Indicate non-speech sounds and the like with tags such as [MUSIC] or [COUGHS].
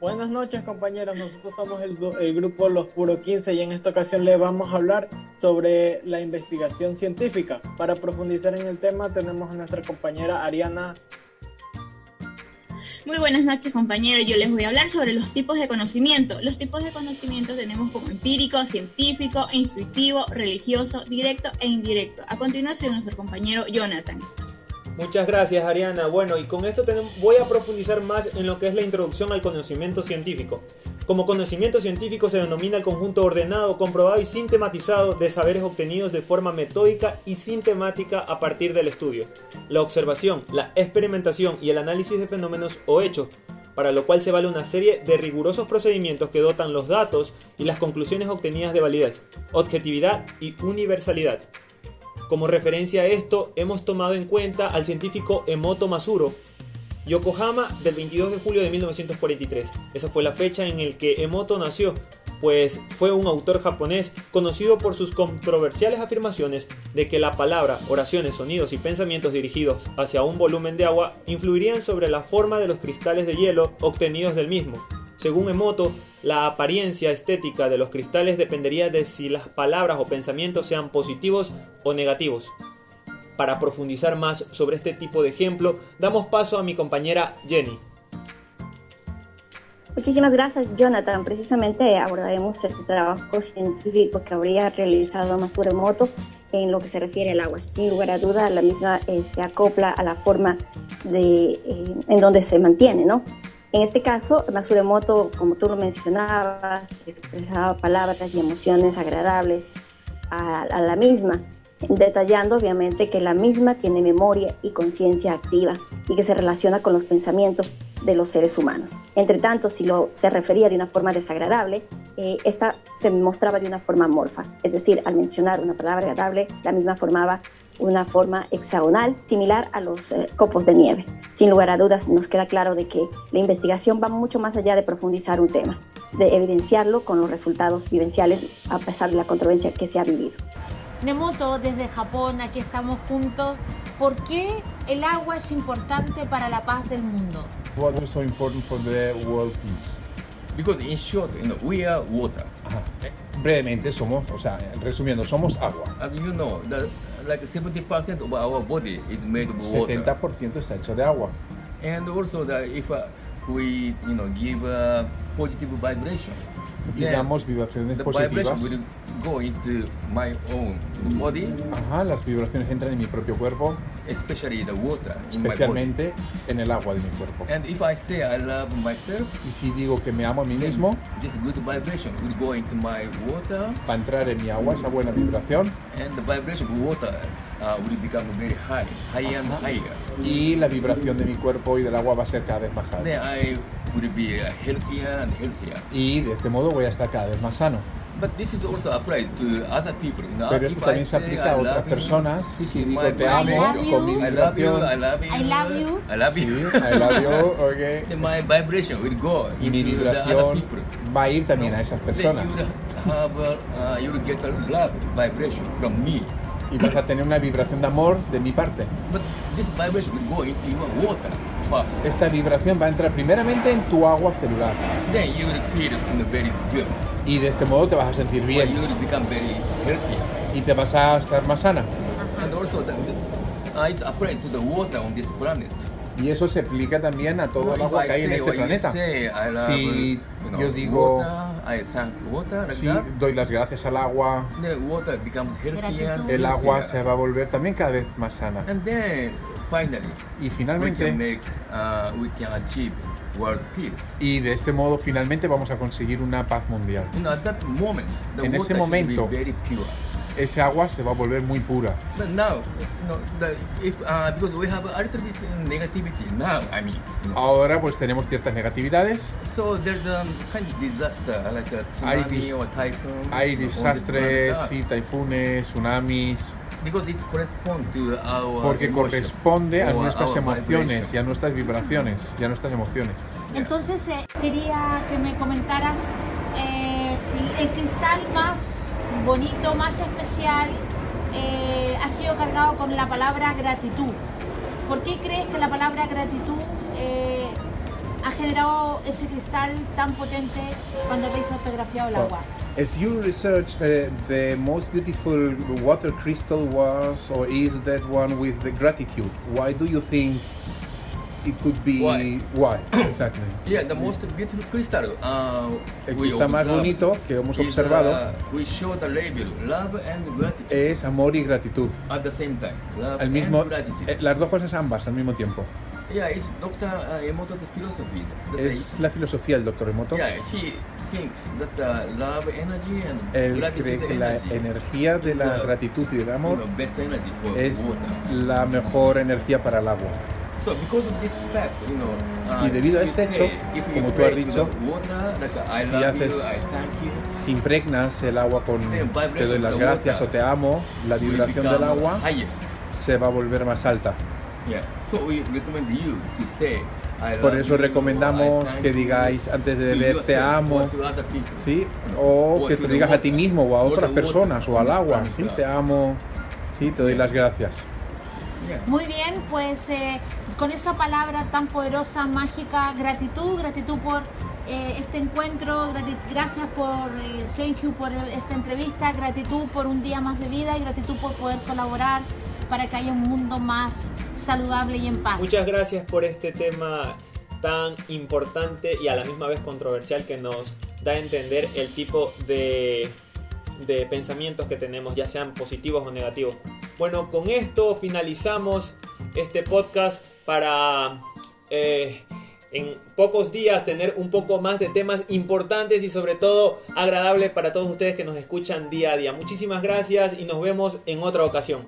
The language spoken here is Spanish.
Buenas noches compañeros, nosotros somos el, grupo Los Puro 15 y en esta ocasión les vamos a hablar sobre la investigación científica. Para profundizar en el tema tenemos a nuestra compañera Ariana. Muy buenas noches compañeros, yo les voy a hablar sobre los tipos de conocimiento. Los tipos de conocimiento tenemos como empírico, científico, intuitivo, religioso, directo e indirecto. A continuación nuestro compañero Jonathan. Muchas gracias Ariana. Bueno, y con esto voy a profundizar más en lo que es la introducción al conocimiento científico. Como conocimiento científico se denomina el conjunto ordenado, comprobado y sistematizado de saberes obtenidos de forma metódica y sistemática a partir del estudio, la observación, la experimentación y el análisis de fenómenos o hechos, para lo cual se vale una serie de rigurosos procedimientos que dotan los datos y las conclusiones obtenidas de validez, objetividad y universalidad. Como referencia a esto, hemos tomado en cuenta al científico Emoto Masuro, Yokohama del 22 de julio de 1943. Esa fue la fecha en la que Emoto nació, pues fue un autor japonés conocido por sus controversiales afirmaciones de que la palabra, oraciones, sonidos y pensamientos dirigidos hacia un volumen de agua influirían sobre la forma de los cristales de hielo obtenidos del mismo. Según Emoto, la apariencia estética de los cristales dependería de si las palabras o pensamientos sean positivos o negativos. Para profundizar más sobre este tipo de ejemplo, damos paso a mi compañera Jenny. Muchísimas gracias, Jonathan. Precisamente abordaremos el trabajo científico que habría realizado Masuro Emoto en lo que se refiere al agua. Sin lugar a duda, la misma eh, se acopla a la forma de, eh, en donde se mantiene, ¿no? En este caso, Masuremoto, como tú lo mencionabas, expresaba palabras y emociones agradables a, a, la misma, detallando obviamente que la misma tiene memoria y conciencia activa y que se relaciona con los pensamientos de los seres humanos. Entre tanto, si lo se refería de una forma desagradable, eh, esta se mostraba de una forma morfa, es decir, al mencionar una palabra agradable, la misma formaba una forma hexagonal similar a los eh, copos de nieve. Sin lugar a dudas, nos queda claro de que la investigación va mucho más allá de profundizar un tema, de evidenciarlo con los resultados vivenciales a pesar de la controversia que se ha vivido. Nemoto, desde Japón, aquí estamos juntos. ¿Por qué el agua es importante para la paz del mundo? Water is so important for the world peace. Because in short, you know, we are water. Ajá. Brevemente somos, o sea, resumiendo, somos agua. As you know, like 70% of our body is made of water. 70% está hecho de agua. And also that if uh, we, you know, give a positive vibration, y damos vibraciones the positivas. vibration will go into my own body, Ajá, las vibraciones entran en mi propio cuerpo, especially the water in my body. especialmente en el agua de mi cuerpo. And if I say I love myself, Y si digo que me amo a mí mismo, this good vibration will go into my water, va a entrar en mi agua esa buena vibración and the vibration of water uh, will become very high, higher and higher. y la vibración de mi cuerpo y del agua va a ser cada vez más alta. Then I will be healthier and healthier. Y de este modo voy a estar cada vez más sano. But this is also applied to other people. You know, Pero esto I también se aplica a otras love you, personas. Sí, sí, digo te amo con mi I love you, I vibración. love you, I love you. I love Sí, you. I love you, [LAUGHS] ok. Then my vibration will go mi into the other people. va a ir también a esas Then personas. you will have uh, you will get a love vibration from me. Y vas a tener una vibración de amor de mi parte. Esta vibración va a entrar primeramente en tu agua celular. Y de este modo te vas a sentir bien. Y te vas a estar más sana. Y eso se aplica también a todo el agua que hay en este planeta. Si know, yo digo- Si doy las gracias al agua, el agua se va a volver también cada vez más sana. And then finally, Y we finalmente, can make, uh, we can achieve world peace. y de este modo finalmente vamos a conseguir una paz mundial. You know, at that moment, the En ese momento- be very pure. Ese agua se va a volver muy pura. But now, know, the, if uh, because we have a little bit negativity now, I mean, you know, Ahora pues tenemos ciertas negatividades, so there's a kind of disaster like a Hay tsunami dis- or typhoon. hay desastres, planet y taifunes, tsunamis. Because it corresponds to our porque emotion corresponde a nuestras our emociones vibration. y a nuestras vibraciones y a nuestras emociones. Entonces eh, quería que me comentaras eh, el cristal más bonito, más especial, eh, ha sido cargado con la palabra gratitud. ¿Por qué crees que la palabra gratitud eh, ha generado ese cristal tan potente cuando habéis fotografiado el So, agua? as you research, uh, the most beautiful water crystal was or is that one with the gratitude. Why do you think it could be? Why? Why? exactly. [COUGHS] Yeah, the most beautiful crystal uh, El cristal más bonito que hemos is, observado uh, we show the label love and gratitude es amor y gratitud. at the same time. Love Al mismo, and gratitude. eh, las dos cosas ambas al mismo tiempo. yeah, it's Dr. Uh, Emoto's philosophy. Es la filosofía del doctor Emoto. yeah, he thinks that uh, love energy and Él gratitude cree que la energy energía de la uh, gratitud y del you amor know, best energy for es water. la mejor energía para el agua. So because of this fact, you know, uh, Y debido a este say, hecho, you como tú has dicho, water, like, I si haces- you, Si impregnas el agua con The te doy las gracias o te amo, la vibración del agua highest. se va a volver más alta. Yeah. So we recommend you to say, I Por eso recomendamos que digáis antes de beber te amo. ¿sí? O que te digas a ti mismo o a otras personas o al agua, ¿sí? Te amo, ¿sí? Te doy las gracias. Muy bien, pues eh, con esa palabra tan poderosa, mágica, gratitud, gratitud por eh, este encuentro, gracias por, eh, por esta entrevista, gratitud por un día más de vida y gratitud por poder colaborar para que haya un mundo más saludable y en paz. Muchas gracias por este tema tan importante y a la misma vez controversial que nos da a entender el tipo de, de pensamientos que tenemos, ya sean positivos o negativos. Bueno, con esto finalizamos este podcast para eh, en pocos días tener un poco más de temas importantes y sobre todo agradable para todos ustedes que nos escuchan día a día. Muchísimas gracias y nos vemos en otra ocasión.